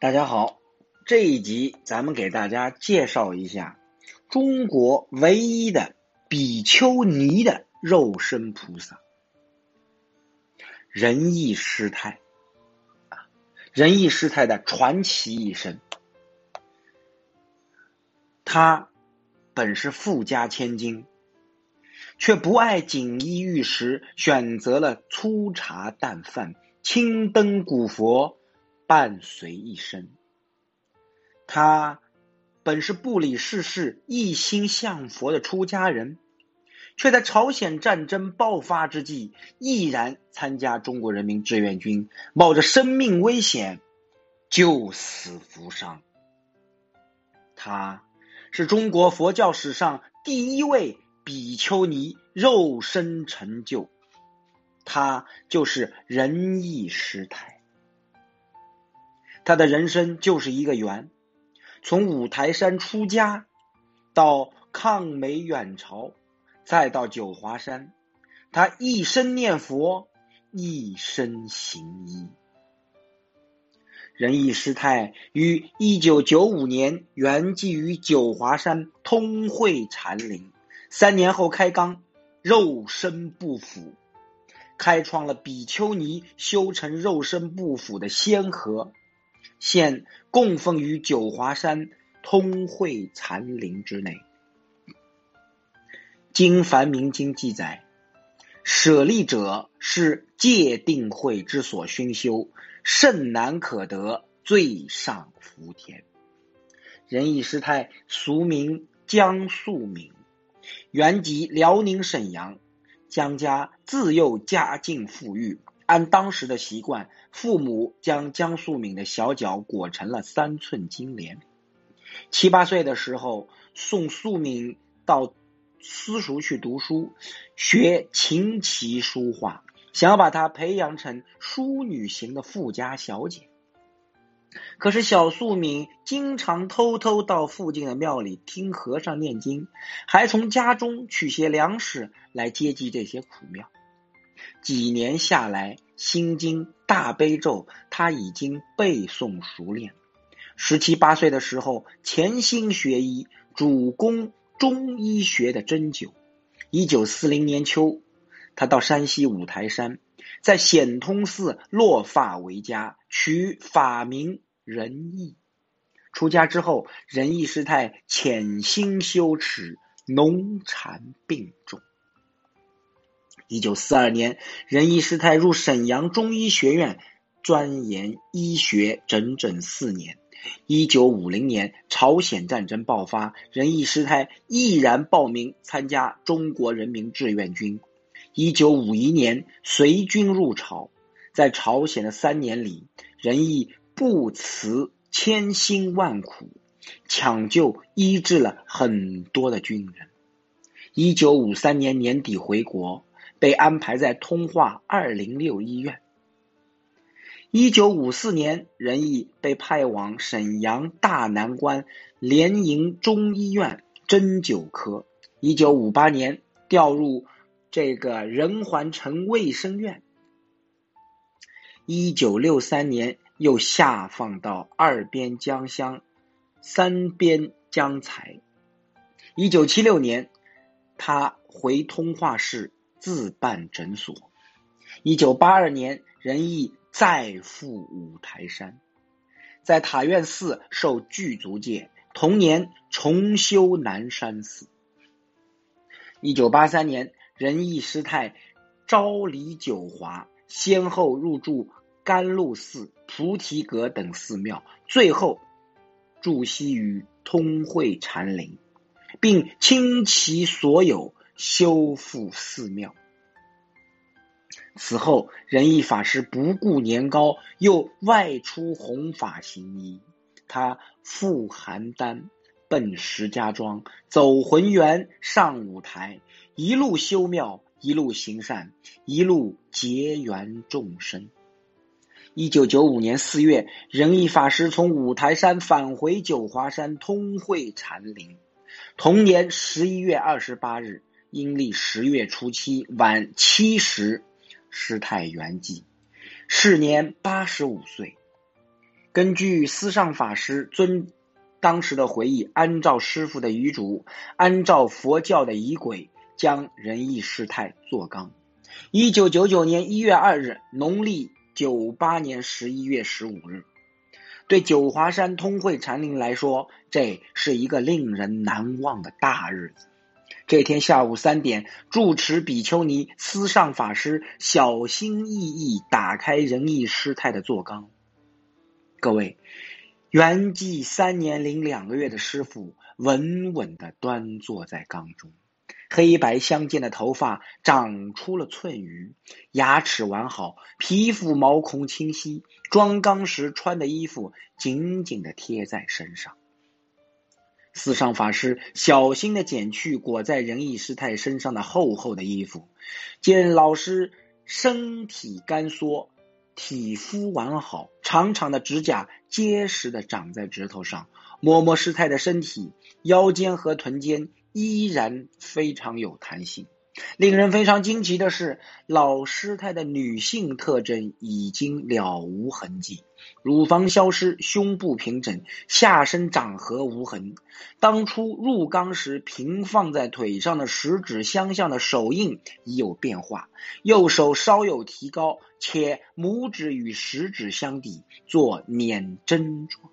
大家好，这一集咱们给大家介绍一下中国唯一的比丘尼的肉身菩萨——仁义师太啊，仁义师太的传奇一生。他本是富家千金，却不爱锦衣玉食，选择了粗茶淡饭、青灯古佛。伴随一生，他本是不理世事、一心向佛的出家人，却在朝鲜战争爆发之际，毅然参加中国人民志愿军，冒着生命危险救死扶伤。他是中国佛教史上第一位比丘尼肉身成就，他就是仁义师太。他的人生就是一个圆，从五台山出家，到抗美援朝，再到九华山，他一生念佛，一生行医。仁义师太于一九九五年圆寂于九华山通会禅林，三年后开缸，肉身不腐，开创了比丘尼修成肉身不腐的先河。现供奉于九华山通惠禅林之内。经梵明经记载，舍利者是戒定慧之所熏修，甚难可得，最上福田。仁义师太俗名江素敏，原籍辽宁沈阳，江家自幼家境富裕。按当时的习惯，父母将江素敏的小脚裹成了三寸金莲。七八岁的时候，送素敏到私塾去读书，学琴棋书画，想要把她培养成淑女型的富家小姐。可是小素敏经常偷偷到附近的庙里听和尚念经，还从家中取些粮食来接济这些苦庙。几年下来，心经、大悲咒他已经背诵熟练。十七八岁的时候，潜心学医，主攻中医学的针灸。一九四零年秋，他到山西五台山，在显通寺落发为家，取法名仁义。出家之后，仁义师太潜心修持，农禅并重。一九四二年，仁义师太入沈阳中医学院钻研医学，整整四年。一九五零年，朝鲜战争爆发，仁义师太毅然报名参加中国人民志愿军。一九五一年，随军入朝，在朝鲜的三年里，仁义不辞千辛万苦，抢救医治了很多的军人。一九五三年年底回国。被安排在通化二零六医院。一九五四年，仁义被派往沈阳大南关联营中医院针灸科。一九五八年，调入这个仁环城卫生院。一九六三年，又下放到二边江乡三边江财。一九七六年，他回通化市。自办诊所。一九八二年，仁义再赴五台山，在塔院寺受具足戒。同年重修南山寺。一九八三年，仁义师太昭离九华，先后入住甘露寺、菩提阁等寺庙，最后住息于通惠禅林，并倾其所有。修复寺庙。此后，仁义法师不顾年高，又外出弘法行医。他赴邯郸，奔石家庄，走浑源，上五台，一路修庙，一路行善，一路结缘众生。一九九五年四月，仁义法师从五台山返回九华山通会禅林。同年十一月二十八日。阴历十月初七晚七时，师太圆寂，时年八十五岁。根据思上法师尊当时的回忆，按照师傅的遗嘱，按照佛教的仪轨，将仁义师太做纲。一九九九年一月二日，农历九八年十一月十五日，对九华山通惠禅林来说，这是一个令人难忘的大日子。这天下午三点，住持比丘尼思上法师小心翼翼打开仁义师太的座缸。各位，圆寂三年零两个月的师傅稳稳的端坐在缸中。黑白相间的头发长出了寸余，牙齿完好，皮肤毛孔清晰。装缸时穿的衣服紧紧的贴在身上。四上法师小心的剪去裹在仁义师太身上的厚厚的衣服，见老师身体干缩，体肤完好，长长的指甲结实的长在指头上，摸摸师太的身体，腰间和臀间。依然非常有弹性。令人非常惊奇的是，老师太的女性特征已经了无痕迹，乳房消失，胸部平整，下身长合无痕。当初入缸时平放在腿上的十指相向的手印已有变化，右手稍有提高，且拇指与食指相抵，做捻针状。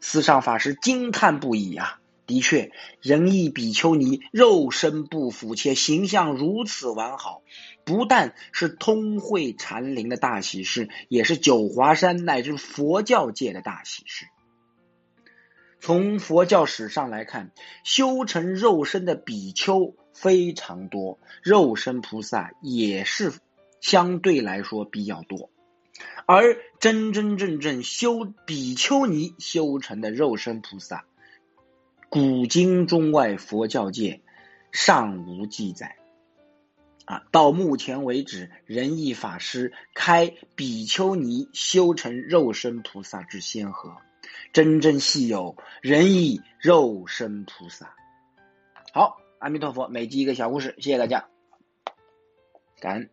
四上法师惊叹不已啊！的确，仁义比丘尼肉身不腐，且形象如此完好，不但是通会禅林的大喜事，也是九华山乃至佛教界的大喜事。从佛教史上来看，修成肉身的比丘非常多，肉身菩萨也是相对来说比较多，而真真正正修比丘尼修成的肉身菩萨。古今中外佛教界尚无记载，啊，到目前为止，仁义法师开比丘尼修成肉身菩萨之先河，真正稀有仁义肉身菩萨。好，阿弥陀佛，每集一个小故事，谢谢大家，感恩。